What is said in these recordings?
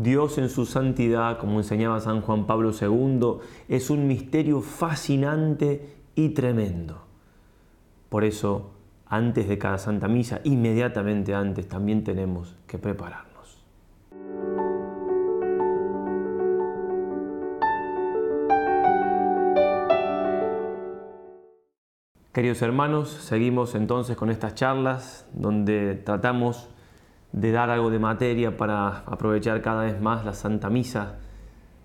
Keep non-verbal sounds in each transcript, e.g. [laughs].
Dios en su santidad, como enseñaba San Juan Pablo II, es un misterio fascinante y tremendo. Por eso, antes de cada Santa Misa, inmediatamente antes, también tenemos que prepararnos. Queridos hermanos, seguimos entonces con estas charlas donde tratamos de dar algo de materia para aprovechar cada vez más la Santa Misa.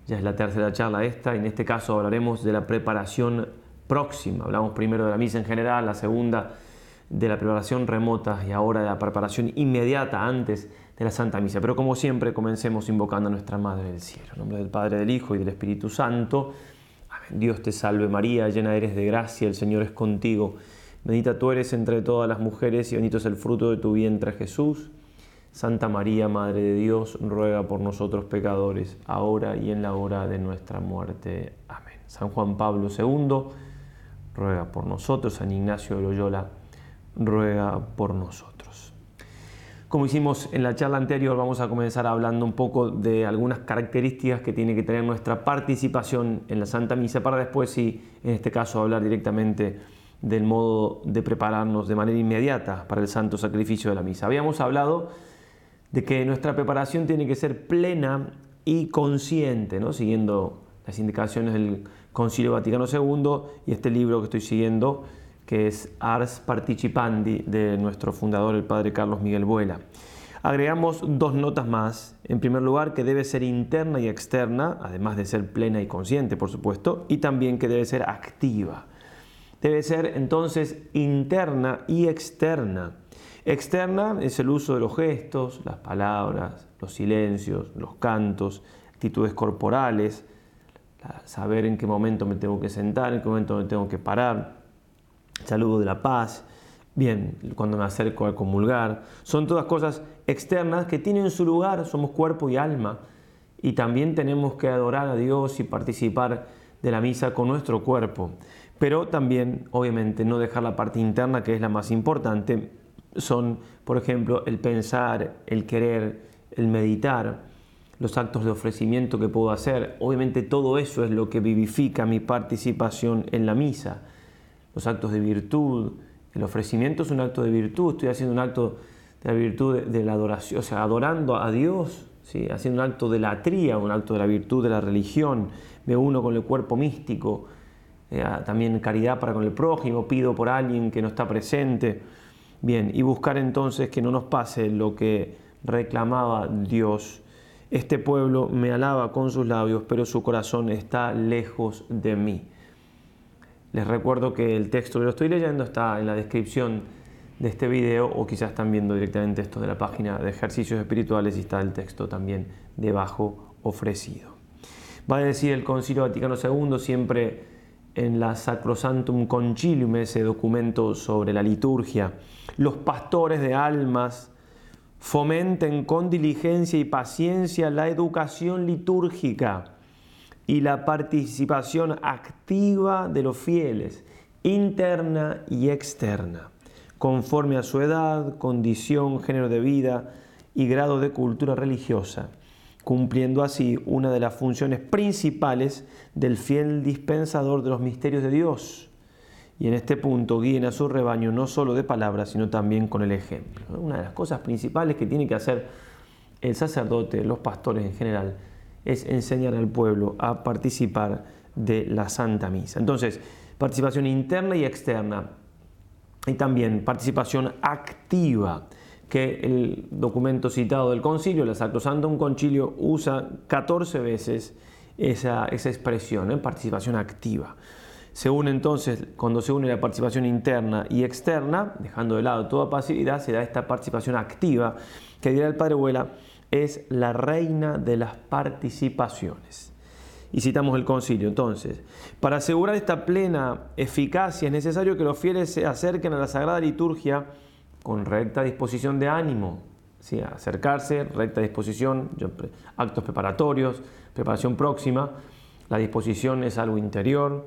Ya es la tercera charla esta, y en este caso hablaremos de la preparación próxima. Hablamos primero de la misa en general, la segunda de la preparación remota y ahora de la preparación inmediata antes de la Santa Misa. Pero como siempre, comencemos invocando a nuestra Madre del Cielo. En nombre del Padre, del Hijo y del Espíritu Santo. Amén. Dios te salve María, llena eres de gracia, el Señor es contigo. Bendita tú eres entre todas las mujeres y bendito es el fruto de tu vientre Jesús. Santa María, Madre de Dios, ruega por nosotros pecadores, ahora y en la hora de nuestra muerte. Amén. San Juan Pablo II, ruega por nosotros. San Ignacio de Loyola, ruega por nosotros. Como hicimos en la charla anterior, vamos a comenzar hablando un poco de algunas características que tiene que tener nuestra participación en la Santa Misa, para después, sí, en este caso, hablar directamente del modo de prepararnos de manera inmediata para el santo sacrificio de la misa. Habíamos hablado de que nuestra preparación tiene que ser plena y consciente, ¿no? siguiendo las indicaciones del Concilio Vaticano II y este libro que estoy siguiendo, que es Ars Participandi de nuestro fundador, el padre Carlos Miguel Vuela. Agregamos dos notas más. En primer lugar, que debe ser interna y externa, además de ser plena y consciente, por supuesto, y también que debe ser activa. Debe ser entonces interna y externa. Externa es el uso de los gestos, las palabras, los silencios, los cantos, actitudes corporales, saber en qué momento me tengo que sentar, en qué momento me tengo que parar, saludo de la paz, bien, cuando me acerco a comulgar. Son todas cosas externas que tienen su lugar, somos cuerpo y alma, y también tenemos que adorar a Dios y participar de la misa con nuestro cuerpo. Pero también, obviamente, no dejar la parte interna, que es la más importante, son, por ejemplo, el pensar, el querer, el meditar, los actos de ofrecimiento que puedo hacer. Obviamente todo eso es lo que vivifica mi participación en la misa. Los actos de virtud, el ofrecimiento es un acto de virtud, estoy haciendo un acto de la virtud de, la adoración, o sea, adorando a Dios, ¿sí? haciendo un acto de la tría, un acto de la virtud de la religión, me uno con el cuerpo místico, eh, también caridad para con el prójimo, pido por alguien que no está presente. Bien, y buscar entonces que no nos pase lo que reclamaba Dios. Este pueblo me alaba con sus labios, pero su corazón está lejos de mí. Les recuerdo que el texto que lo estoy leyendo está en la descripción de este video o quizás están viendo directamente esto de la página de ejercicios espirituales y está el texto también debajo ofrecido. Va a decir el Concilio Vaticano II siempre en la Sacrosantum Concilium, ese documento sobre la liturgia, los pastores de almas fomenten con diligencia y paciencia la educación litúrgica y la participación activa de los fieles, interna y externa, conforme a su edad, condición, género de vida y grado de cultura religiosa cumpliendo así una de las funciones principales del fiel dispensador de los misterios de Dios. Y en este punto guíen a su rebaño no solo de palabras, sino también con el ejemplo. Una de las cosas principales que tiene que hacer el sacerdote, los pastores en general, es enseñar al pueblo a participar de la Santa Misa. Entonces, participación interna y externa. Y también participación activa que el documento citado del concilio, el Sacrosantum Concilio, usa 14 veces esa, expresión, en ¿eh? participación activa. Se une entonces, cuando se une la participación interna y externa, dejando de lado toda pasividad, se da esta participación activa, que dirá el Padre Huela, es la reina de las participaciones. Y citamos el concilio. Entonces, para asegurar esta plena eficacia es necesario que los fieles se acerquen a la Sagrada Liturgia con recta disposición de ánimo, ¿sí? acercarse, recta disposición, actos preparatorios, preparación próxima, la disposición es algo interior,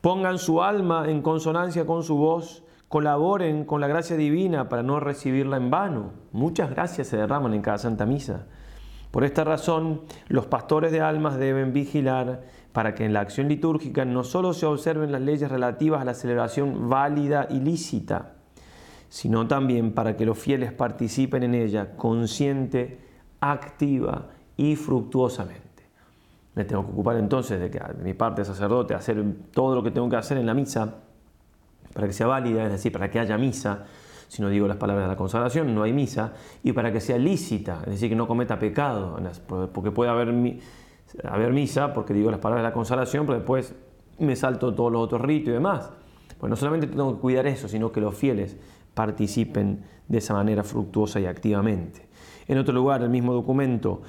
pongan su alma en consonancia con su voz, colaboren con la gracia divina para no recibirla en vano. Muchas gracias se derraman en cada Santa Misa. Por esta razón, los pastores de almas deben vigilar para que en la acción litúrgica no solo se observen las leyes relativas a la celebración válida y lícita, sino también para que los fieles participen en ella consciente, activa y fructuosamente. Me tengo que ocupar entonces de que mi parte de sacerdote, hacer todo lo que tengo que hacer en la misa para que sea válida, es decir, para que haya misa, si no digo las palabras de la consagración, no hay misa, y para que sea lícita, es decir, que no cometa pecado, porque puede haber, haber misa, porque digo las palabras de la consagración, pero después me salto todos los otros ritos y demás. Pues no solamente tengo que cuidar eso, sino que los fieles participen de esa manera fructuosa y activamente. En otro lugar, el mismo documento,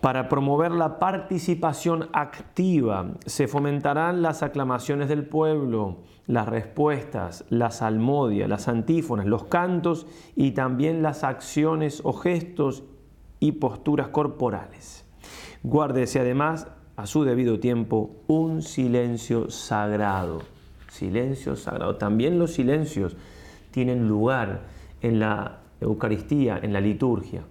para promover la participación activa se fomentarán las aclamaciones del pueblo, las respuestas, la salmodia, las antífonas, los cantos y también las acciones o gestos y posturas corporales. Guárdese además a su debido tiempo un silencio sagrado. Silencio sagrado. También los silencios tienen lugar en la Eucaristía, en la liturgia.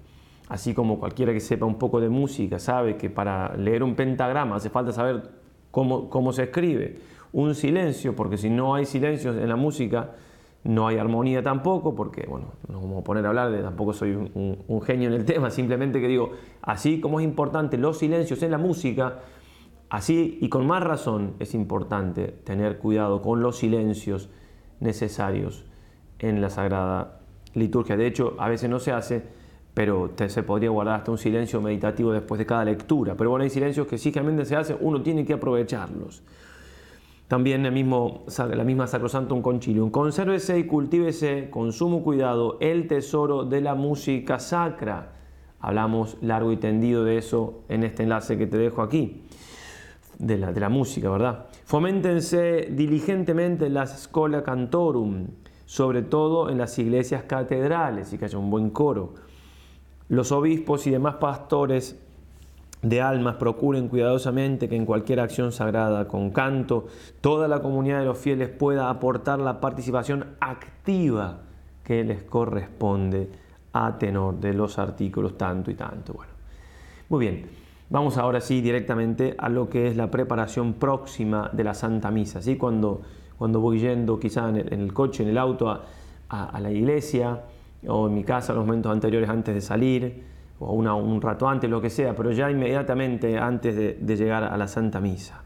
Así como cualquiera que sepa un poco de música sabe que para leer un pentagrama hace falta saber cómo, cómo se escribe. Un silencio, porque si no hay silencio en la música, no hay armonía tampoco, porque, bueno, no vamos a poner a hablar de, tampoco soy un, un, genio en el tema, simplemente que digo, así como es importante los silencios en la música, así y con más razón es importante tener cuidado con los silencios necesarios en la Sagrada Liturgia. De hecho, a veces no se hace pero se podría guardar hasta un silencio meditativo después de cada lectura. Pero bueno, hay silencios que sí realmente se hacen, uno tiene que aprovecharlos. También el mismo, la misma Sacrosantum Concilium. Consérvese y cultívese con sumo cuidado el tesoro de la música sacra. Hablamos largo y tendido de eso en este enlace que te dejo aquí, de la, de la música, ¿verdad? Foméntense diligentemente la Scola Cantorum, sobre todo en las iglesias catedrales, y que haya un buen coro los obispos y demás pastores de almas procuren cuidadosamente que en cualquier acción sagrada, con canto, toda la comunidad de los fieles pueda aportar la participación activa que les corresponde a tenor de los artículos tanto y tanto. Bueno, muy bien, vamos ahora sí directamente a lo que es la preparación próxima de la Santa Misa. ¿sí? Cuando, cuando voy yendo quizá en el, coche, en el auto a, la iglesia, o en mi casa los momentos anteriores antes de salir, o un rato antes, lo que sea, pero ya inmediatamente antes de, llegar a la Santa Misa.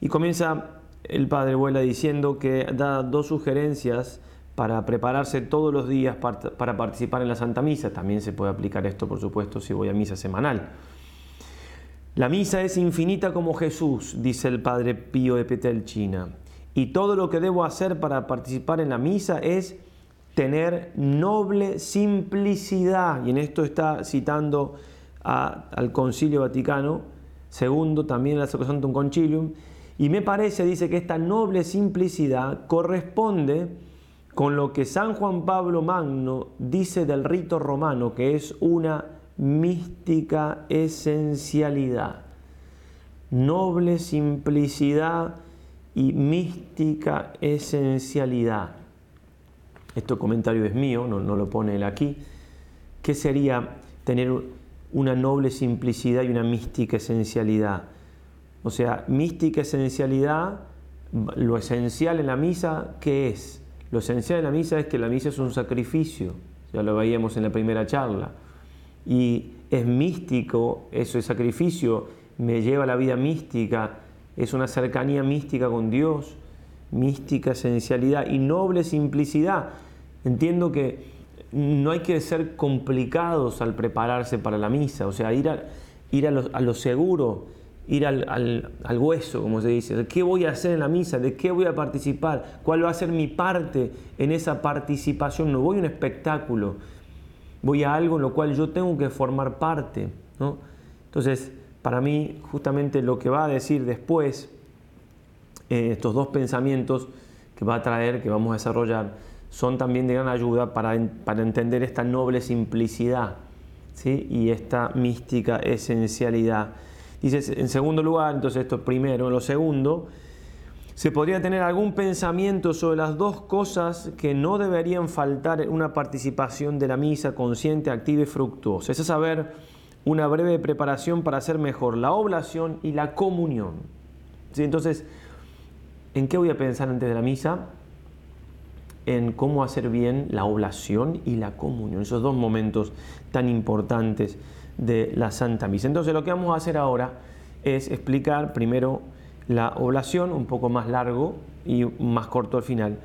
Y comienza el Padre Vuela diciendo que da dos sugerencias para prepararse todos los días para participar en la Santa Misa. También se puede aplicar esto, por supuesto, si voy a misa semanal. La misa es infinita como Jesús, dice el Padre Pío de Petelchina. Y todo lo que debo hacer para participar en la misa es tener noble simplicidad, y en esto está citando al Concilio Vaticano segundo, también el Sacrosanctum Concilium, y me parece, dice que esta noble simplicidad corresponde con lo que San Juan Pablo Magno dice del rito romano, que es una mística esencialidad. Noble simplicidad y mística esencialidad esto comentario es mío, no, lo pone él aquí, ¿qué sería tener una noble simplicidad y una mística esencialidad? O sea, mística esencialidad, lo esencial en la misa, ¿qué es? Lo esencial en la misa es que la misa es un sacrificio, ya lo veíamos en la primera charla, y es místico, ese sacrificio me lleva a la vida mística, es una cercanía mística con Dios, mística esencialidad y noble simplicidad. Entiendo que no hay que ser complicados al prepararse para la misa, o sea, ir a, ir a, lo, seguro, ir al, hueso, como se dice. ¿Qué voy a hacer en la misa? ¿De qué voy a participar? ¿Cuál va a ser mi parte en esa participación? No voy a un espectáculo, voy a algo en lo cual yo tengo que formar parte. ¿no? Entonces, para mí, justamente lo que va a decir después eh, estos dos pensamientos que va a traer, que vamos a desarrollar, son también de gran ayuda para, para entender esta noble simplicidad ¿sí? y esta mística esencialidad. Dice, en segundo lugar, entonces esto primero, en lo segundo, se podría tener algún pensamiento sobre las dos cosas que no deberían faltar en una participación de la misa consciente, activa y fructuosa. Es saber, una breve preparación para hacer mejor la oblación y la comunión. Entonces, ¿en qué voy a pensar antes de la misa? En cómo hacer bien la oblación y la comunión, esos dos momentos tan importantes de la Santa Misa. Entonces, lo que vamos a hacer ahora es explicar primero la oblación, un poco más largo y más corto al final,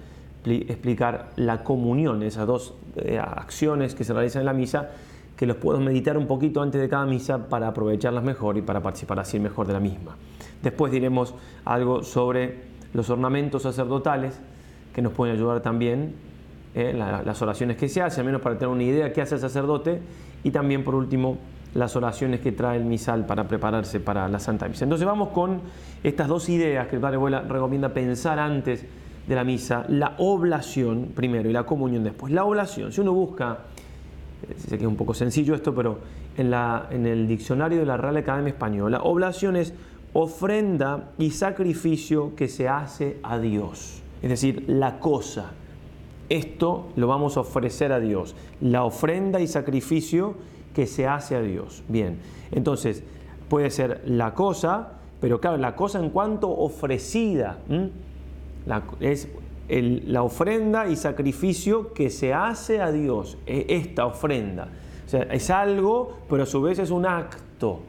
explicar la comunión, esas dos eh, acciones que se realizan en la misa, que los puedo meditar un poquito antes de cada misa para aprovecharlas mejor y para participar así mejor de la misma. Después diremos algo sobre los ornamentos sacerdotales que nos pueden ayudar también eh, las oraciones que se hacen, al menos para tener una idea de qué hace el sacerdote y también por último las oraciones que trae el misal para prepararse para la Santa Misa. Entonces vamos con estas dos ideas que el Padre Abuela recomienda pensar antes de la misa, la oblación primero y la comunión después. La oblación, si uno busca, sé que es un poco sencillo esto, pero en, la, en el diccionario de la Real Academia Española, oblación es ofrenda y sacrificio que se hace a Dios, es decir, la cosa. Esto lo vamos a ofrecer a Dios, la ofrenda y sacrificio que se hace a Dios. Bien, entonces puede ser la cosa, pero claro, la cosa en cuanto ofrecida es la ofrenda y sacrificio que se hace a Dios, e, esta ofrenda. O sea, es algo, pero a su vez es un acto.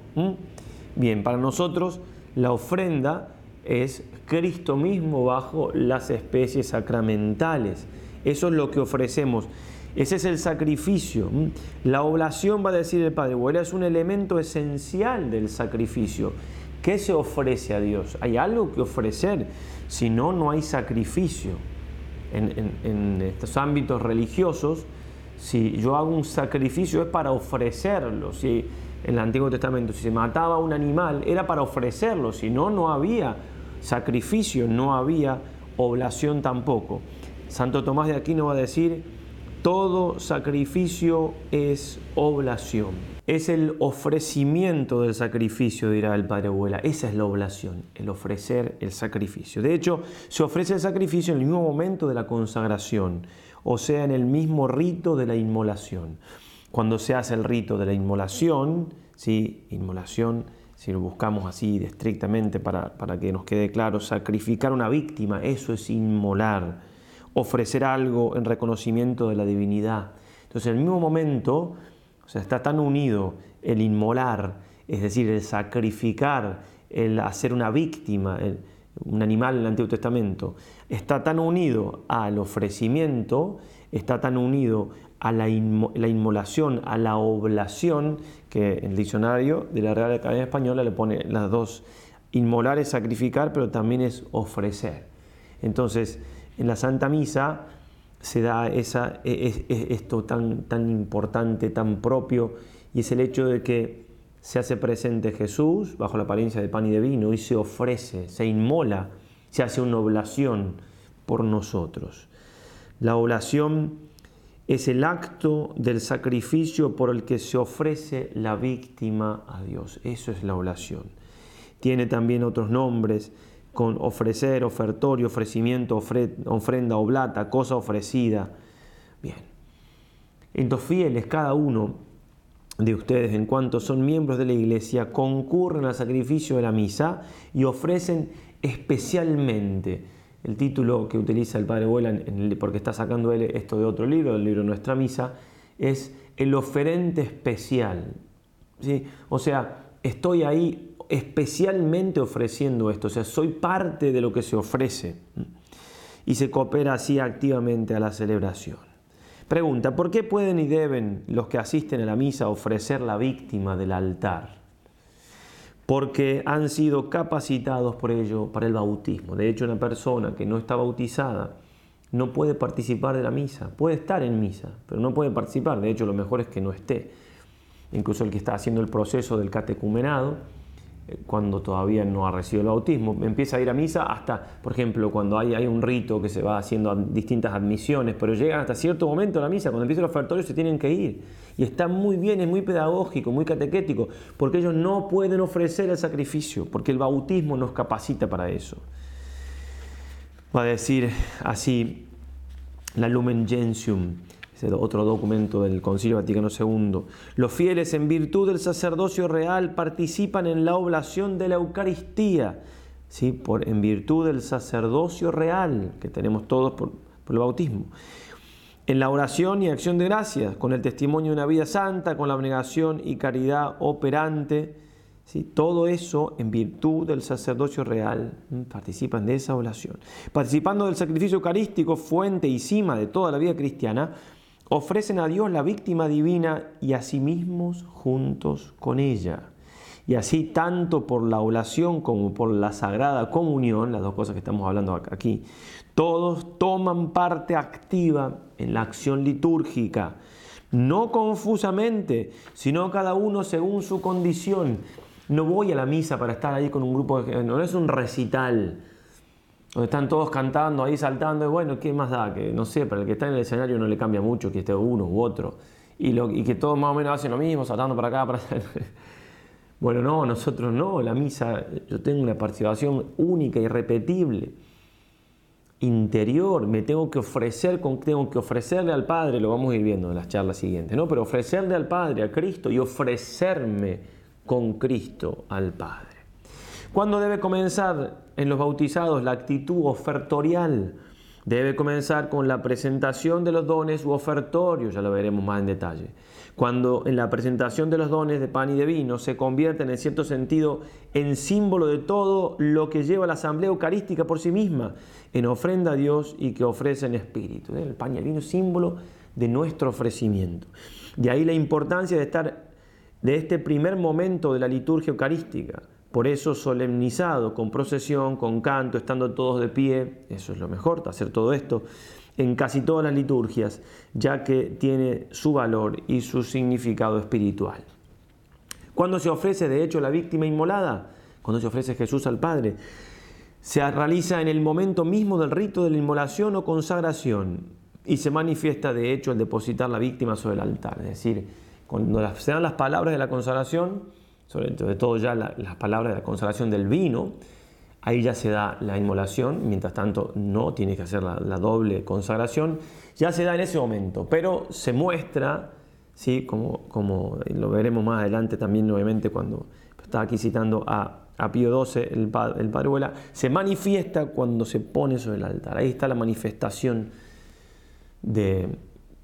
Bien, para nosotros la ofrenda es Cristo mismo bajo las especies sacramentales. Eso es lo que ofrecemos. Ese es el sacrificio. La oblación, va a decir el Padre es un elemento esencial del sacrificio. ¿Qué se ofrece a Dios? ¿Hay algo que ofrecer? Si no, no hay sacrificio. En, estos ámbitos religiosos, si yo hago un sacrificio es para ofrecerlo. Si en el Antiguo Testamento, si se mataba un animal, era para ofrecerlo. Si no, no había sacrificio, no había oblación tampoco. Santo Tomás de Aquino va a decir, todo sacrificio es oblación. Es el ofrecimiento del sacrificio, dirá el Padre Abuela. Esa es la oblación, el ofrecer el sacrificio. De hecho, se ofrece el sacrificio en el mismo momento de la consagración, o sea, en el mismo rito de la inmolación. Cuando se hace el rito de la inmolación, ¿sí? inmolación, si lo buscamos así estrictamente para, para que nos quede claro, sacrificar una víctima, eso es inmolar, ofrecer algo en reconocimiento de la divinidad. Entonces, en el mismo momento, o sea, está tan unido el inmolar, es decir, el sacrificar, el hacer una víctima, un animal en el Antiguo Testamento, está tan unido al ofrecimiento, está tan unido a la, inmolación, a la oblación, que el diccionario de la Real Academia Española le pone las dos. Inmolar es sacrificar, pero también es ofrecer. Entonces, en la Santa Misa se da esa, e, e, esto tan, tan importante, tan propio, y es el hecho de que se hace presente Jesús bajo la apariencia de pan y de vino y se ofrece, se inmola, se hace una oblación por nosotros. La oblación es el acto del sacrificio por el que se ofrece la víctima a Dios. Eso es la oblación. Tiene también otros nombres con ofrecer, ofertorio, ofrecimiento, ofrenda, oblata, cosa ofrecida. Bien. Entonces, fieles, cada uno de ustedes, en cuanto son miembros de la iglesia, concurren al sacrificio de la misa y ofrecen especialmente. El título que utiliza el Padre Vuela, porque está sacando él esto de otro libro, del libro Nuestra Misa, es el oferente especial. ¿sí? O sea, estoy ahí especialmente ofreciendo esto, o sea, soy parte de lo que se ofrece y se coopera así activamente a la celebración. Pregunta, ¿por qué pueden y deben los que asisten a la misa ofrecer la víctima del altar? Porque han sido capacitados por ello para el bautismo. De hecho, una persona que no está bautizada no puede participar de la misa. Puede estar en misa, pero no puede participar. De hecho, lo mejor es que no esté. Incluso el que está haciendo el proceso del catecumenado cuando todavía no ha recibido el bautismo. Empieza a ir a misa hasta, por ejemplo, cuando hay, un rito que se va haciendo distintas admisiones, pero llegan hasta cierto momento a la misa, cuando empieza el ofertorio se tienen que ir. Y está muy bien, es muy pedagógico, muy catequético, porque ellos no pueden ofrecer el sacrificio, porque el bautismo nos capacita para eso. Va a decir así la Lumen Gentium, ese otro documento del Concilio Vaticano II. Los fieles, en virtud del sacerdocio real, participan en la oblación de la Eucaristía, ¿sí? por, en virtud del sacerdocio real que tenemos todos por, por el bautismo. En la oración y acción de gracias, con el testimonio de una vida santa, con la abnegación y caridad operante, todo eso en virtud del sacerdocio real participan de esa oración. Participando del sacrificio eucarístico, fuente y cima de toda la vida cristiana, ofrecen a Dios la víctima divina y a sí mismos juntos con ella. Y así tanto por la oración como por la sagrada comunión, las dos cosas que estamos hablando aquí, todos toman parte activa en la acción litúrgica, no confusamente, sino cada uno según su condición no voy a la misa para estar ahí con un grupo, no es un recital, donde están todos cantando ahí, saltando, y bueno, ¿qué más da? Que no sé, para el que está en el escenario no le cambia mucho que esté uno u otro, y, que todos más o menos hacen lo mismo, saltando para acá, para allá. [laughs] Bueno, no, nosotros no, la misa, yo tengo una participación única, irrepetible, interior, me tengo que ofrecer, tengo que ofrecerle al Padre, lo vamos a ir viendo en las charlas siguientes, ¿no? Pero ofrecerle al Padre, a Cristo, y ofrecerme con Cristo al Padre. ¿Cuándo debe comenzar en los bautizados la actitud ofertorial? Debe comenzar con la presentación de los dones u ofertorios, ya lo veremos más en detalle. Cuando en la presentación de los dones de pan y de vino se convierten en cierto sentido en símbolo de todo lo que lleva la asamblea eucarística por sí misma, en ofrenda a Dios y que ofrece en espíritu. El pan y el vino es símbolo de nuestro ofrecimiento. De ahí la importancia de estar de este primer momento de la liturgia eucarística. Por eso solemnizado, con procesión, con canto, estando todos de pie, eso es lo mejor, hacer todo esto en casi todas las liturgias, ya que tiene su valor y su significado espiritual. ¿Cuándo se ofrece de hecho la víctima inmolada? Cuando se ofrece Jesús al Padre. Se realiza en el momento mismo del rito de la inmolación o consagración y se manifiesta de hecho al depositar la víctima sobre el altar, es decir, cuando se dan las palabras de la consagración, sobre todo ya las palabras de la consagración del vino, ahí ya se da la inmolación, mientras tanto no tiene que hacer la, doble consagración, ya se da en ese momento, pero se muestra, ¿sí? como, como lo veremos más adelante también nuevamente cuando estaba aquí citando a, a Pío XII, el, el Padre se manifiesta cuando se pone sobre el altar, ahí está la manifestación de,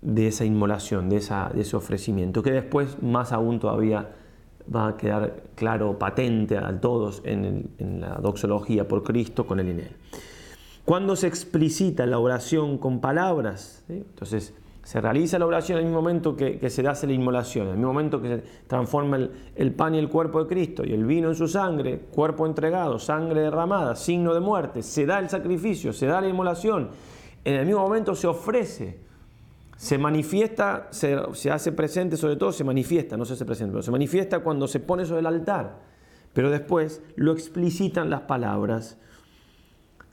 de esa inmolación, de, esa, de ese ofrecimiento, que después más aún todavía va a quedar claro, patente a todos en, la doxología por Cristo con el INEL. Cuando se explicita la oración con palabras, entonces se realiza la oración en el mismo momento que, se hace la inmolación, en el mismo momento que se transforma el, el, pan y el cuerpo de Cristo y el vino en su sangre, cuerpo entregado, sangre derramada, signo de muerte, se da el sacrificio, se da la inmolación, en el mismo momento se ofrece se manifiesta, se, hace presente, sobre todo se manifiesta, no se hace presente, pero se manifiesta cuando se pone sobre el altar, pero después lo explicitan las palabras.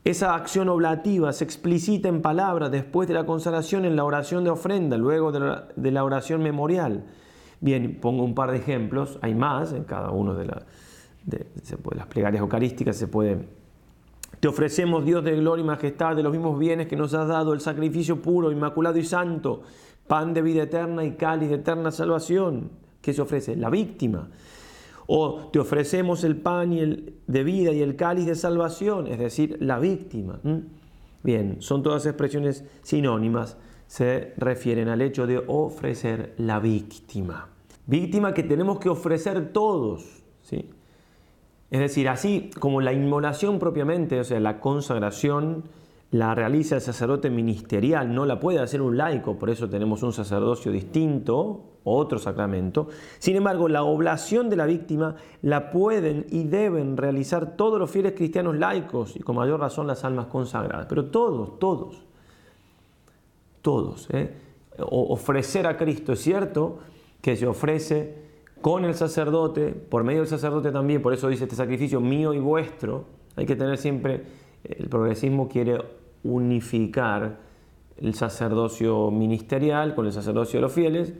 Esa acción oblativa se explicita en palabras después de la consagración en la oración de ofrenda, luego de la, oración memorial. Bien, pongo un par de ejemplos, hay más en cada uno de, de las plegarias eucarísticas, se puede te ofrecemos, Dios de gloria y majestad, de los mismos bienes que nos has dado, el sacrificio puro, inmaculado y santo, pan de vida eterna y cáliz de eterna salvación. ¿Qué se ofrece? La víctima. O te ofrecemos el pan y el, de vida y el cáliz de salvación, es decir, la víctima. Bien, son todas expresiones sinónimas, se refieren al hecho de ofrecer la víctima. Víctima que tenemos que ofrecer todos. ¿sí? Es decir, así como la inmolación propiamente, o sea, la consagración, la realiza el sacerdote ministerial, no la puede hacer un laico, por eso tenemos un sacerdocio distinto, otro sacramento. Sin embargo, la oblación de la víctima la pueden y deben realizar todos los fieles cristianos laicos y con mayor razón las almas consagradas, pero todos, todos, todos. ¿eh? ofrecer a Cristo, es cierto que se ofrece con el sacerdote, por medio del sacerdote también, por eso dice este sacrificio mío y vuestro, hay que tener siempre, el progresismo quiere unificar el sacerdocio ministerial con el sacerdocio de los fieles,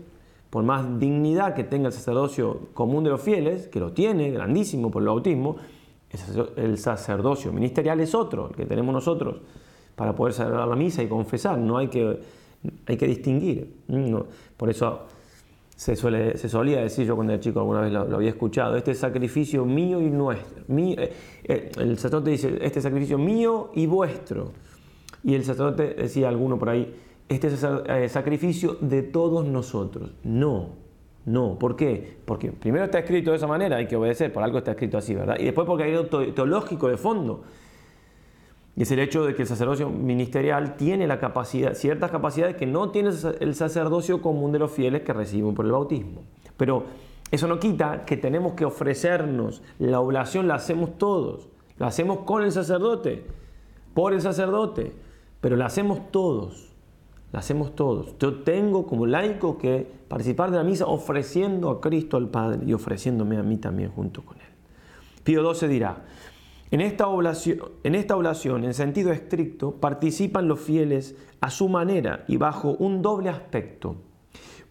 por más dignidad que tenga el sacerdocio común de los fieles, que lo tiene, grandísimo por el bautismo, el sacerdocio ministerial es otro, el que tenemos nosotros para poder celebrar la misa y confesar, no hay que Hay que distinguir. por eso se, suele, se solía decir, yo cuando era chico alguna vez lo, había escuchado, este sacrificio mío y nuestro. Eh, eh, el sacerdote dice, este sacrificio mío y vuestro. Y el sacerdote decía alguno por ahí, este es eh, sacrificio de todos nosotros. No, no. ¿Por qué? Porque primero está escrito de esa manera, hay que obedecer, por algo está escrito así, ¿verdad? Y después porque hay algo teológico de fondo. Y es el hecho de que el sacerdocio ministerial tiene la capacidad, ciertas capacidades que no tiene el sacerdocio común de los fieles que reciben por el bautismo. Pero eso no quita que tenemos que ofrecernos. La oblación la hacemos todos. La hacemos con el sacerdote, por el sacerdote, pero la hacemos todos. La hacemos todos. Yo tengo como laico que participar de la misa ofreciendo a Cristo al Padre y ofreciéndome a mí también junto con Él. Pío XII dirá, en esta, oblación, en en sentido estricto, participan los fieles a su manera y bajo un doble aspecto,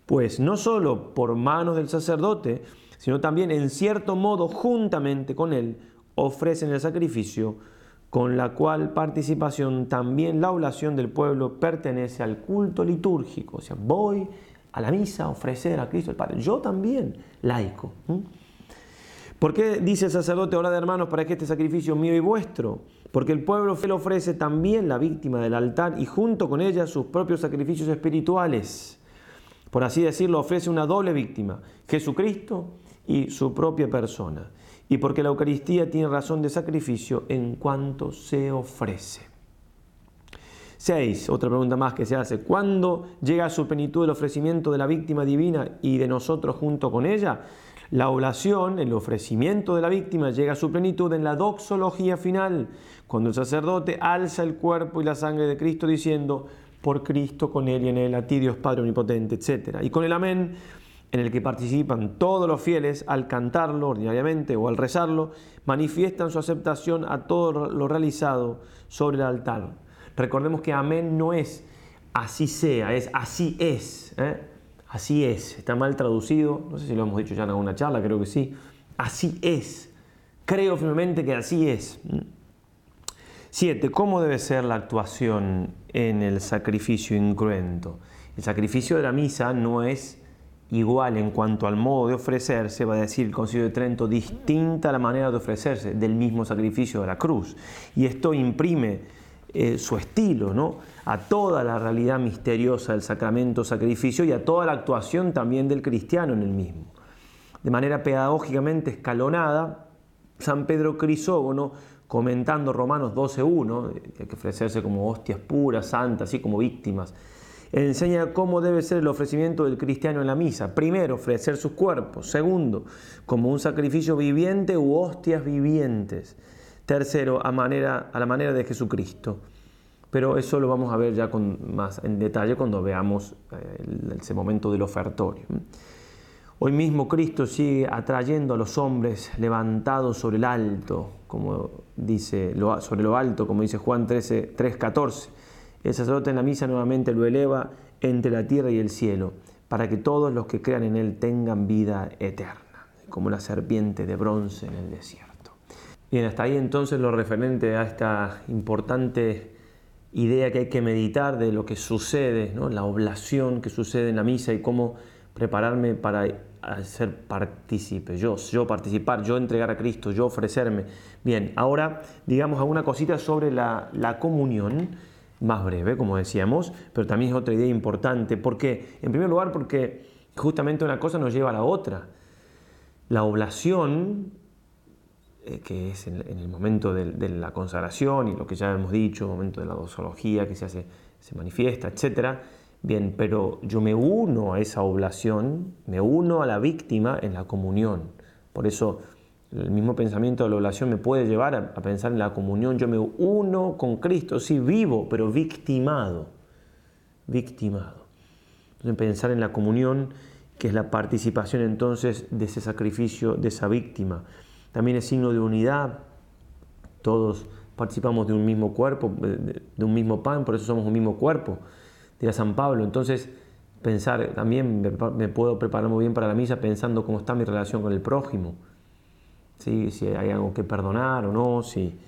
pues no solo por manos del sacerdote, sino también en cierto modo juntamente con él ofrecen el sacrificio, con la cual participación también la oblación del pueblo pertenece al culto litúrgico. O sea, voy a la misa a ofrecer a Cristo el Padre. Yo también, laico. ¿Por qué dice el sacerdote, ahora de hermanos, para que este sacrificio mío y vuestro? Porque el pueblo fiel ofrece también la víctima del altar y junto con ella sus propios sacrificios espirituales. Por así decirlo, ofrece una doble víctima, Jesucristo y su propia persona. Y porque la Eucaristía tiene razón de sacrificio en cuanto se ofrece. 6. Otra pregunta más que se hace. ¿Cuándo llega a su plenitud el ofrecimiento de la víctima divina y de nosotros junto con ella? La oblación, el ofrecimiento de la víctima, llega a su plenitud en la doxología final, cuando el sacerdote alza el cuerpo y la sangre de Cristo diciendo, por Cristo, con Él y en Él, a ti Dios Padre Omnipotente, etc. Y con el amén, en el que participan todos los fieles al cantarlo ordinariamente o al rezarlo, manifiestan su aceptación a todo lo realizado sobre el altar. Recordemos que amén no es así sea, es así es. ¿eh? Así es, está mal traducido, no sé si lo hemos dicho ya en alguna charla, creo que sí. Así es, creo firmemente que así es. Siete, ¿cómo debe ser la actuación en el sacrificio incruento? El sacrificio de la misa no es igual en cuanto al modo de ofrecerse, va a decir el Concilio de Trento, distinta la manera de ofrecerse del mismo sacrificio de la cruz. Y esto imprime eh, su estilo, ¿no? A toda la realidad misteriosa del sacramento sacrificio y a toda la actuación también del cristiano en el mismo. De manera pedagógicamente escalonada, San Pedro Crisógono, comentando Romanos 12.1, hay que ofrecerse como hostias puras, santas, así como víctimas, enseña cómo debe ser el ofrecimiento del cristiano en la misa. Primero, ofrecer sus cuerpos. Segundo, como un sacrificio viviente u hostias vivientes. Tercero, a, manera, a la manera de Jesucristo. Pero eso lo vamos a ver ya más en detalle cuando veamos eh, ese momento del ofertorio. Hoy mismo Cristo sigue atrayendo a los hombres levantados sobre el alto, como dice, sobre lo alto, como dice Juan 13, 3.14. El sacerdote en la misa nuevamente lo eleva entre la tierra y el cielo, para que todos los que crean en él tengan vida eterna, como la serpiente de bronce en el desierto. Bien, hasta ahí entonces lo referente a esta importante idea que hay que meditar de lo que sucede, ¿no? la oblación que sucede en la misa y cómo prepararme para ser partícipe, yo, yo participar, yo entregar a Cristo, yo ofrecerme. Bien, ahora digamos alguna cosita sobre la, la comunión, más breve, como decíamos, pero también es otra idea importante. ¿Por qué? En primer lugar, porque justamente una cosa nos lleva a la otra. La oblación eh, que es en, el momento de, la consagración y lo que ya hemos dicho, el momento de la dosología que se hace, se manifiesta, etc. Bien, pero yo me uno a esa oblación, me uno a la víctima en la comunión. Por eso el mismo pensamiento de la oblación me puede llevar a, a pensar en la comunión. Yo me uno con Cristo, sí, vivo, pero victimado. Victimado. Entonces pensar en la comunión, que es la participación entonces de ese sacrificio, de esa víctima. También es signo de unidad. Todos participamos de un mismo cuerpo, de un mismo pan, por eso somos un mismo cuerpo, dirá San Pablo. Entonces, pensar, también me puedo preparar muy bien para la misa pensando cómo está mi relación con el prójimo. Si hay algo que perdonar o no. Si...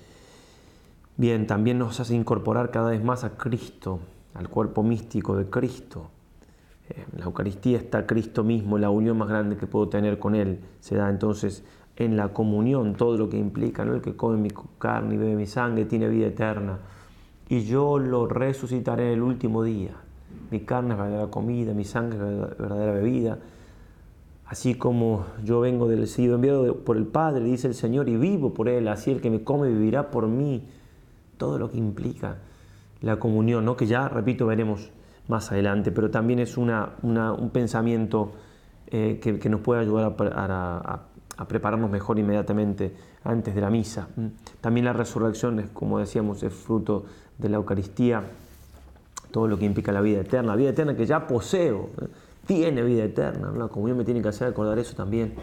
Bien, también nos hace incorporar cada vez más a Cristo, al cuerpo místico de Cristo. En la Eucaristía está Cristo mismo, la unión más grande que puedo tener con Él. Se da entonces en la comunión todo lo que implica, ¿no? el que come mi carne y bebe mi sangre tiene vida eterna. Y yo lo resucitaré en el último día. Mi carne es verdadera comida, mi sangre es verdadera bebida. Así como yo vengo del sido enviado por el Padre, dice el Señor, y vivo por Él, así el que me come vivirá por mí. Todo lo que implica la comunión, ¿no? que ya, repito, veremos más adelante, pero también es una, un pensamiento eh, que, nos puede ayudar a, prepararnos mejor inmediatamente antes de la misa. También la resurrección, como decíamos, es fruto de la Eucaristía, todo lo que implica la vida eterna, la vida eterna que ya poseo, ¿eh? tiene vida eterna, la comunión me tiene que hacer acordar eso también.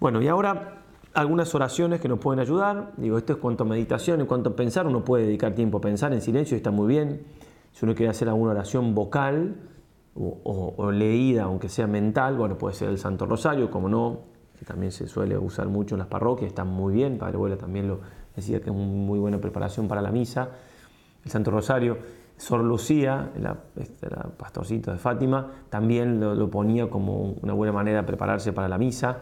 Bueno, y ahora algunas oraciones que nos pueden ayudar. Digo, esto es cuanto a meditación, en cuanto a pensar, uno puede dedicar tiempo a pensar en silencio y está muy bien. Si uno quiere hacer alguna oración vocal o, leída, aunque sea mental, bueno, puede ser el Santo Rosario, como no, también se suele usar mucho en las parroquias, está muy bien. Padre Abuela también lo decía que es una muy buena preparación para la misa. El Santo Rosario. Sor Lucía, la, este, pastorcita de Fátima, también lo, ponía como una buena manera de prepararse para la misa.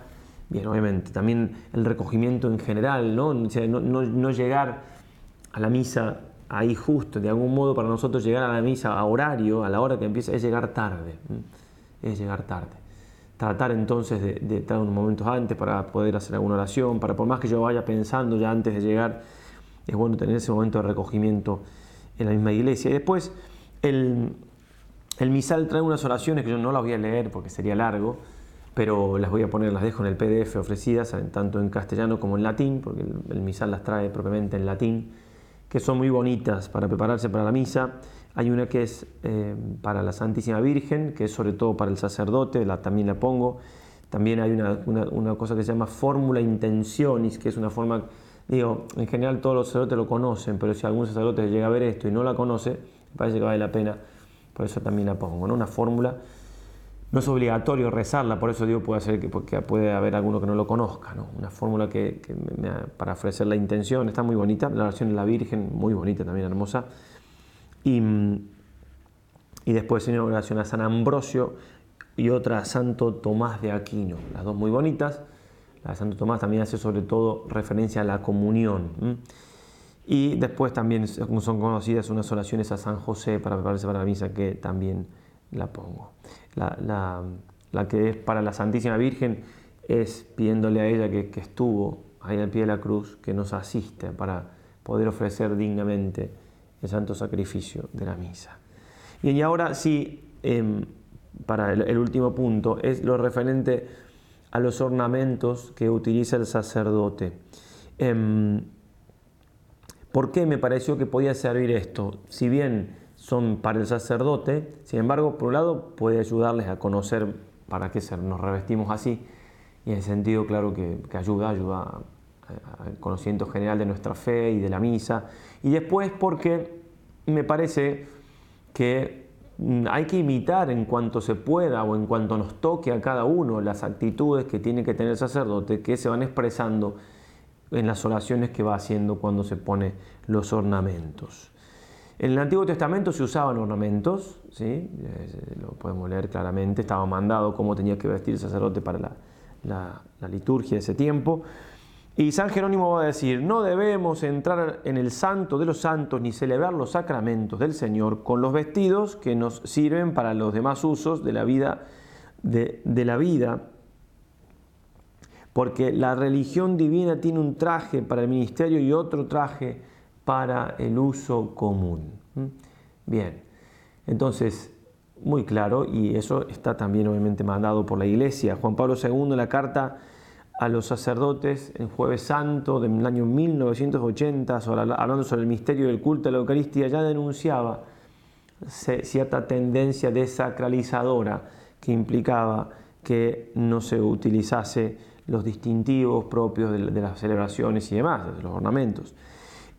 Bien, obviamente, también el recogimiento en general, ¿no? no, llegar a la misa ahí justo, de algún modo para nosotros llegar a la misa a horario, a la hora que empieza, es llegar tarde, es llegar tarde. Tratar entonces de, de estar unos momentos antes para poder hacer alguna oración, para por más que yo vaya pensando ya antes de llegar, es bueno tener ese momento de recogimiento en la misma iglesia. Y después el, el misal trae unas oraciones que yo no las voy a leer porque sería largo, pero las voy a poner, las dejo en el PDF ofrecidas, tanto en castellano como en latín, porque el, misal las trae propiamente en latín, que son muy bonitas para prepararse para la misa. Hay una que es eh, para la Santísima Virgen, que es sobre todo para el sacerdote, la, también la pongo. También hay una, una, cosa que se llama fórmula intentionis, que es una forma, digo, en general todos los sacerdotes lo conocen, pero si algún sacerdote llega a ver esto y no la conoce, parece que vale la pena, por eso también la pongo, ¿no? Una fórmula no es obligatorio rezarla, por eso digo, puede, ser que, porque puede haber alguno que no lo conozca. ¿no? Una fórmula que, para ofrecer la intención está muy bonita. La oración de la Virgen, muy bonita también, hermosa. Y, y después una oración a San Ambrosio y otra a Santo Tomás de Aquino. Las dos muy bonitas. La de Santo Tomás también hace sobre todo referencia a la comunión. Y después también son conocidas unas oraciones a San José para prepararse para la misa que también la pongo la, que es para la Santísima Virgen es pidiéndole a ella que, estuvo ahí al pie de la cruz, que nos asiste para poder ofrecer dignamente el santo sacrificio de la misa. Y ahora sí, em, para el, último punto, es lo referente a los ornamentos que utiliza el sacerdote. Em, ¿Por qué me pareció que podía servir esto? Si bien son para el sacerdote, sin embargo, por un lado puede ayudarles a conocer para qué nos revestimos así, y en ese sentido, claro que, ayuda, ayuda al conocimiento general de nuestra fe y de la misa, y después porque me parece que mm, hay que imitar en cuanto se pueda o en cuanto nos toque a cada uno las actitudes que tiene que tener el sacerdote que se van expresando en las oraciones que va haciendo cuando se pone los ornamentos. En el Antiguo Testamento se usaban ornamentos, ¿sí? Eh, lo podemos leer claramente, estaba mandado cómo tenía que vestir el sacerdote para la, liturgia de ese tiempo. Y San Jerónimo va a decir, no debemos entrar en el santo de los santos ni celebrar los sacramentos del Señor con los vestidos que nos sirven para los demás usos de la vida, de, la vida porque la religión divina tiene un traje para el ministerio y otro traje para el uso común. Bien, entonces, muy claro, y eso está también obviamente mandado por la Iglesia. Juan Pablo II en la carta a los sacerdotes en Jueves Santo del año 1980, hablando sobre el misterio del culto de la Eucaristía, ya denunciaba cierta tendencia desacralizadora que implicaba que no se utilizase los distintivos propios de, las celebraciones y demás, de los ornamentos.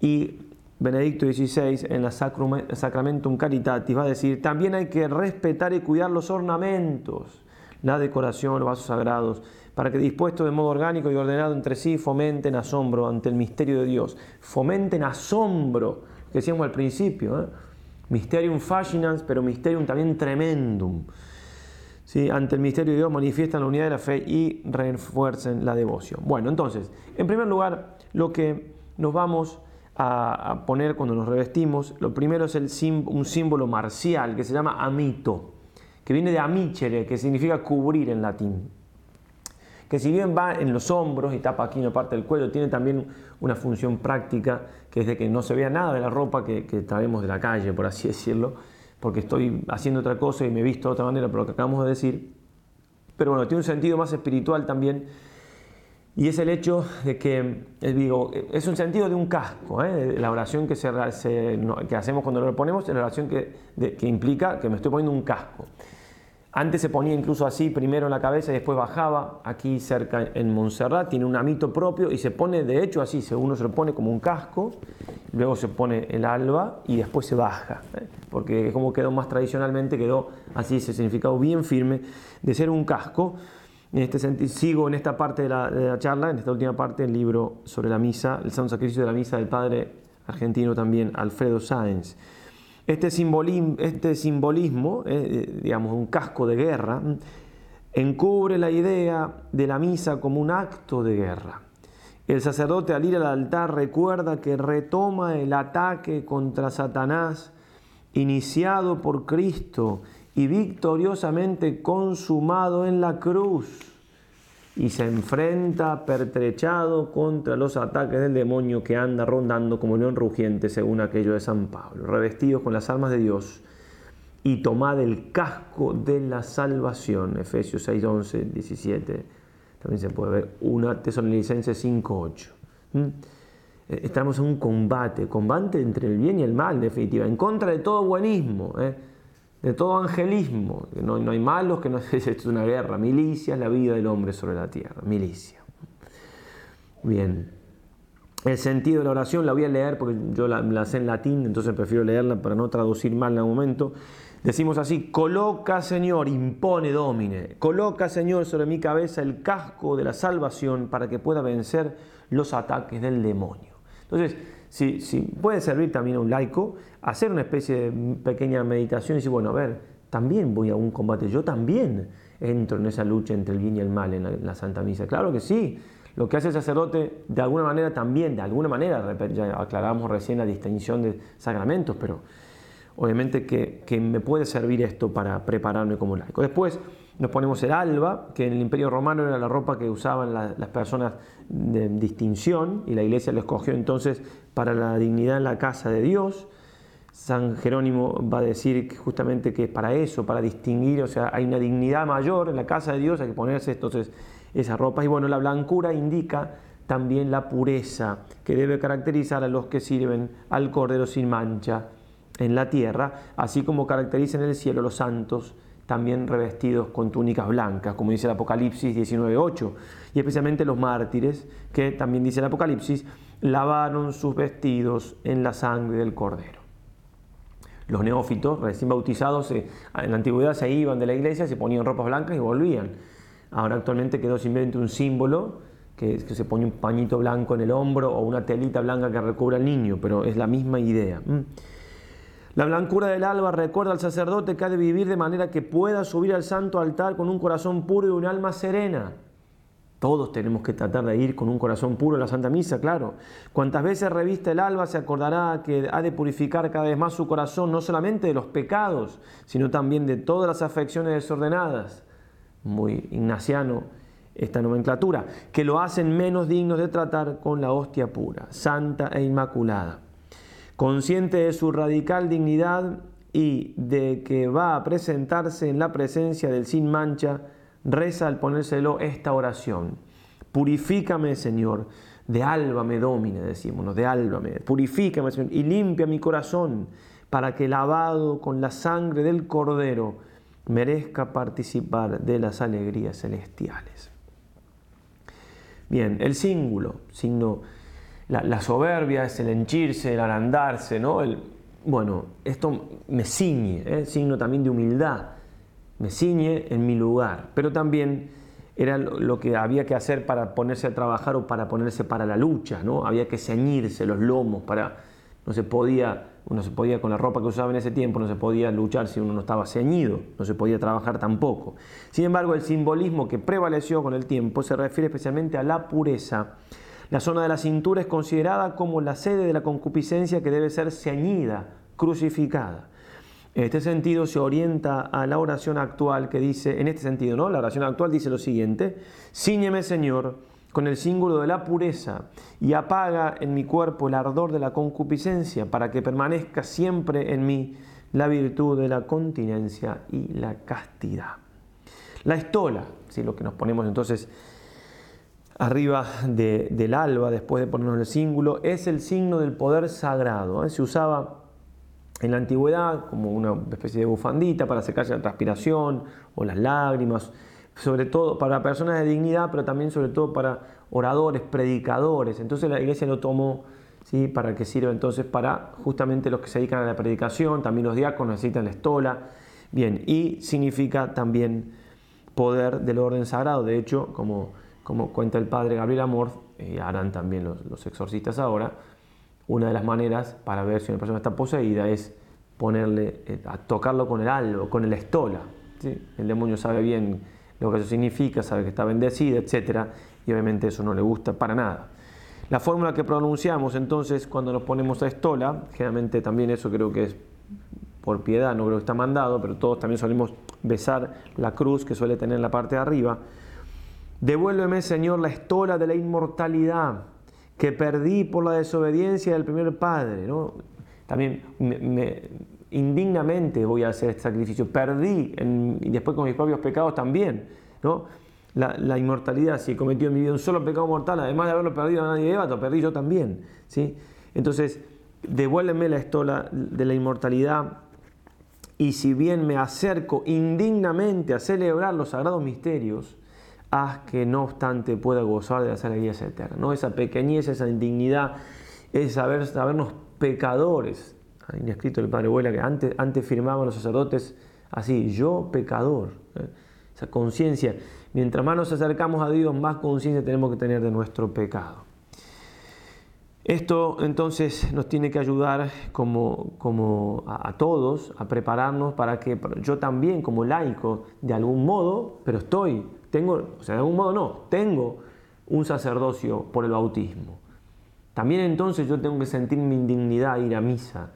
Y Benedicto XVI en la Sacramentum Caritatis va a decir, también hay que respetar y cuidar los ornamentos, la decoración, los vasos sagrados, para que dispuestos de modo orgánico y ordenado entre sí fomenten asombro ante el misterio de Dios. Fomenten asombro, que decíamos al principio, ¿eh? Mysterium fascinans, pero Mysterium también tremendum. ¿Sí? Ante el misterio de Dios manifiestan la unidad de la fe y refuercen la devoción. Bueno, entonces, en primer lugar, lo que nos vamos a, poner cuando nos revestimos, lo primero es un símbolo marcial que se llama amito, que viene de amichere, que significa cubrir en latín que si bien va en los hombros y tapa aquí una parte del cuello, tiene también una función práctica, que es de que no se vea nada de la ropa que, traemos de la calle, por así [laughs] decirlo, porque estoy haciendo otra cosa y me he visto de otra manera por lo que acabamos de decir. Pero bueno, tiene un sentido más espiritual también, y es el hecho de que, eh, digo, es un sentido de un casco, ¿eh? la oración que, se, que hacemos cuando lo ponemos es la oración que, que implica que me estoy poniendo un casco. Antes se ponía incluso así, primero en la cabeza y después bajaba, aquí cerca en Montserrat, tiene un amito propio y se pone de hecho así, uno se lo pone como un casco, luego se pone el alba y después se baja, ¿eh? porque como quedó más tradicionalmente, quedó así ese significado bien firme de ser un casco. En este sentido, sigo en esta parte de la, de la charla, en esta última parte, el libro sobre la misa, el Santo Sacrificio de la Misa del Padre argentino también, Alfredo Sáenz. Este, este, simbolismo, eh, eh, digamos, un casco de guerra, encubre la idea de la misa como un acto de guerra. El sacerdote al ir al altar recuerda que retoma el ataque contra Satanás iniciado por Cristo y victoriosamente consumado en la cruz y se enfrenta pertrechado contra los ataques del demonio que anda rondando como león rugiente, según aquello de San Pablo, revestidos con las armas de Dios y tomad el casco de la salvación, Efesios 6, 11, 17, también se puede ver, una Tesalonicenses 5, 8. ¿Mm? Eh, estamos en un combate, combate entre el bien y el mal, en definitiva, en contra de todo buenismo. ¿eh? De todo angelismo. No, no hay malos, que no [laughs] es, una guerra. Milicia es la vida del hombre sobre la tierra. Milicia. Bien. El sentido de la oración la voy a leer porque yo la, sé en latín, entonces prefiero leerla para no traducir mal en algún momento. Decimos así, coloca Señor, impone domine, coloca Señor sobre mi cabeza el casco de la salvación para que pueda vencer los ataques del demonio. Entonces, si, si puede servir también a un laico hacer una especie de pequeña meditación y decir, bueno, a ver, también voy a un combate, yo también entro en esa lucha entre el bien y el mal en la, Santa Misa. Claro que sí, lo que hace el sacerdote de alguna manera también, de alguna manera, ya aclaramos recién la distinción de sacramentos, pero obviamente que, que me puede servir esto para prepararme como laico. Después, nos ponemos el alba, que en el Imperio Romano era la ropa que usaban las personas de distinción y la iglesia lo escogió entonces para la dignidad en la casa de Dios. San Jerónimo va a decir justamente que para eso, para distinguir, o sea, hay una dignidad mayor en la casa de Dios, hay que ponerse entonces esa ropa. Y bueno, la blancura indica también la pureza que debe caracterizar a los que sirven al Cordero sin mancha en la tierra, así como caracteriza en el cielo los santos también revestidos con túnicas blancas, como dice el Apocalipsis 19.8, y especialmente los mártires, que también dice el Apocalipsis, lavaron sus vestidos en la sangre del Cordero. Los neófitos, recién bautizados, en la antigüedad se iban de la iglesia, se ponían ropas blancas y volvían. Ahora actualmente quedó simplemente un símbolo, que, que se pone un pañito blanco en el hombro o una telita blanca que recubra al niño, pero es la misma idea. La blancura del alba recuerda al sacerdote que ha de vivir de manera que pueda subir al santo altar con un corazón puro y un alma serena. Todos tenemos que tratar de ir con un corazón puro a la Santa Misa, claro. Cuantas veces revista el alba se acordará que ha de purificar cada vez más su corazón, no solamente de los pecados, sino también de todas las afecciones desordenadas. Muy ignaciano esta nomenclatura, que lo hacen menos dignos de tratar con la hostia pura, santa e inmaculada. Consciente de su radical dignidad y de que va a presentarse en la presencia del sin mancha, reza al ponérselo esta oración. Purifícame, Señor, de alba me domine, decimos, de alba me. Purifícame, Señor, y limpia mi corazón para que lavado con la sangre del Cordero merezca participar de las alegrías celestiales. Bien, el símbolo, signo la, soberbia, es el henchirse, el agrandarse, ¿no? El, bueno, esto me ciñe, ¿eh? signo también de humildad, me ciñe en mi lugar, pero también era lo que había que hacer para ponerse a trabajar o para ponerse para la lucha, ¿no? Había que ceñirse los lomos para, no se podía uno se podía, con la ropa que usaba en ese tiempo, no se podía luchar si uno no estaba ceñido, no se podía trabajar tampoco. Sin embargo, el simbolismo que prevaleció con el tiempo se refiere especialmente a la pureza. La zona de la cintura es considerada como la sede de la concupiscencia que debe ser ceñida, crucificada. En este sentido se orienta a la oración actual que dice, en este sentido, ¿no? La oración actual dice lo siguiente, Cíñeme Señor con el símbolo de la pureza y apaga en mi cuerpo el ardor de la concupiscencia para que permanezca siempre en mí la virtud de la continencia y la castidad. La estola, ¿sí? lo que nos ponemos entonces arriba del alba después de ponernos el símbolo, es el signo del poder sagrado. ¿eh? Se usaba en la antigüedad como una especie de bufandita para secarse la transpiración o las lágrimas, sobre todo para personas de dignidad, pero también sobre todo para oradores, predicadores. Entonces la iglesia lo tomó ¿sí? para que sirva entonces para justamente los que se dedican a la predicación, también los diáconos necesitan la estola. Bien, y significa también poder del orden sagrado. De hecho, como, como cuenta el padre Gabriel Amor, y harán también los, exorcistas ahora, una de las maneras para ver si una persona está poseída es ponerle, eh, a tocarlo con el algo, con el estola. El demonio sabe bien lo que eso significa, sabe que está bendecida, etc. Y obviamente eso no le gusta para nada. La fórmula que pronunciamos entonces cuando nos ponemos a estola, generalmente también eso creo que es por piedad, no creo que está mandado, pero todos también solemos besar la cruz que suele tener en la parte de arriba. Devuélveme, Señor, la estola de la inmortalidad que perdí por la desobediencia del primer padre. ¿no? También me, indignamente voy a hacer este sacrificio. Perdí, y después con mis propios pecados también. ¿no? La, inmortalidad, si he cometido en mi vida un solo pecado mortal, además de haberlo perdido a nadie de lo perdí yo también. ¿sí? Entonces, devuélveme la estola de la inmortalidad y si bien me acerco indignamente a celebrar los sagrados misterios, haz que no obstante pueda gozar de la alegrías eterna. ¿no? Esa pequeñez, esa indignidad, es saber, sabernos pecadores. Hay escrito el Padre Abuela que antes, antes firmaban los sacerdotes así, yo pecador. ¿eh? Esa conciencia. Mientras más nos acercamos a Dios, más conciencia tenemos que tener de nuestro pecado. Esto entonces nos tiene que ayudar como, como a, todos a prepararnos para que yo también como laico, de algún modo, pero estoy tengo, o sea, de algún modo no, tengo un sacerdocio por el bautismo. También entonces yo tengo que sentir mi indignidad ir a misa,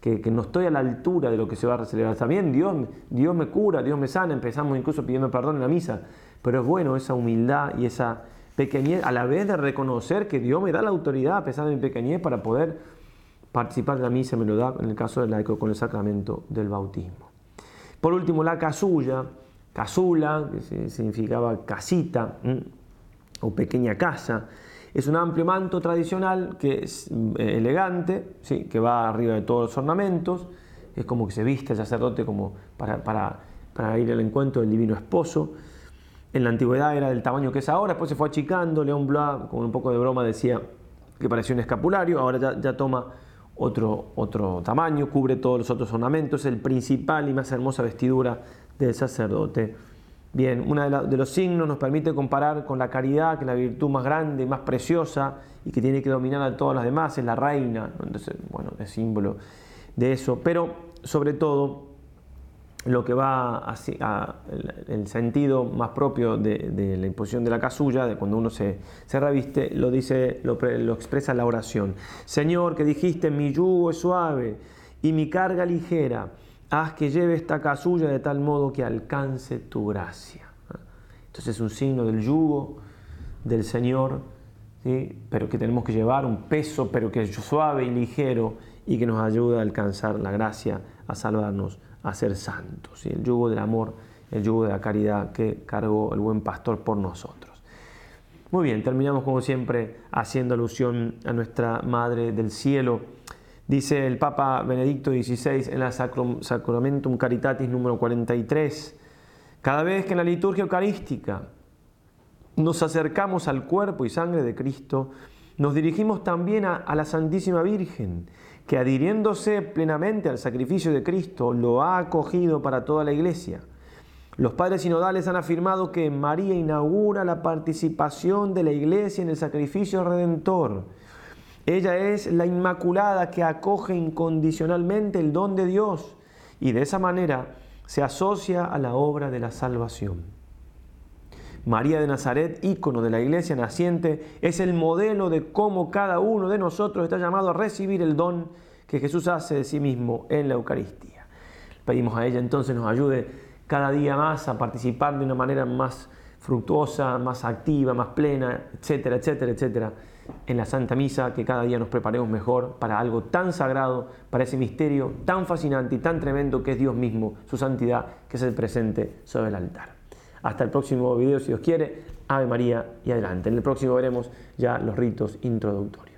que, no estoy a la altura de lo que se va a celebrar. También Dios, Dios me cura, Dios me sana, empezamos incluso pidiendo perdón en la misa, pero es bueno esa humildad y esa pequeñez, a la vez de reconocer que Dios me da la autoridad a pesar de mi pequeñez para poder participar de la misa, me lo da en el caso del laico con el sacramento del bautismo. Por último, la casulla casula, que significaba casita o pequeña casa. Es un amplio manto tradicional que es eh, elegante, ¿sí? que va arriba de todos los ornamentos, es como que se viste el sacerdote como para, para, ir al encuentro del divino esposo. En la antigüedad era del tamaño que es ahora, después se fue achicando, León Blois, con un poco de broma, decía que parecía un escapulario, ahora ya, ya toma otro, otro tamaño, cubre todos los otros ornamentos, el principal y más hermosa vestidura del sacerdote. Bien, uno de, los signos nos permite comparar con la caridad, que es la virtud más grande, más preciosa y que tiene que dominar a todas las demás, es la reina, entonces, bueno, es símbolo de eso, pero sobre todo lo que va a, el sentido más propio de, la imposición de la casulla, de cuando uno se, se reviste, lo dice, lo, lo expresa la oración. Señor, que dijiste, mi yugo es suave y mi carga ligera haz que lleve esta casulla de tal modo que alcance tu gracia. Entonces es un signo del yugo del Señor, pero que tenemos que llevar un peso, pero que es suave y ligero y que nos ayuda a alcanzar la gracia, a salvarnos, a ser santos. El yugo del amor, el yugo de la caridad que cargó el buen pastor por nosotros. Muy bien, terminamos como siempre haciendo alusión a nuestra Madre del Cielo Dice el Papa Benedicto XVI en la Sacramentum Caritatis número 43, cada vez que en la liturgia eucarística nos acercamos al cuerpo y sangre de Cristo, nos dirigimos también a, a, la Santísima Virgen, que adhiriéndose plenamente al sacrificio de Cristo, lo ha acogido para toda la Iglesia. Los padres sinodales han afirmado que María inaugura la participación de la Iglesia en el sacrificio redentor Ella es la Inmaculada que acoge incondicionalmente el don de Dios y de esa manera se asocia a la obra de la salvación. María de Nazaret, ícono de la iglesia naciente, es el modelo de cómo cada uno de nosotros está llamado a recibir el don que Jesús hace de sí mismo en la Eucaristía. Pedimos a ella entonces nos ayude cada día más a participar de una manera más fructuosa, más activa, más plena, etcétera, etcétera, etcétera, en la Santa Misa, que cada día nos preparemos mejor para algo tan sagrado, para ese misterio tan fascinante y tan tremendo que es Dios mismo, su santidad, que es el presente sobre el altar. Hasta el próximo video, si Dios quiere, Ave María y adelante. En el próximo veremos ya los ritos introductorios.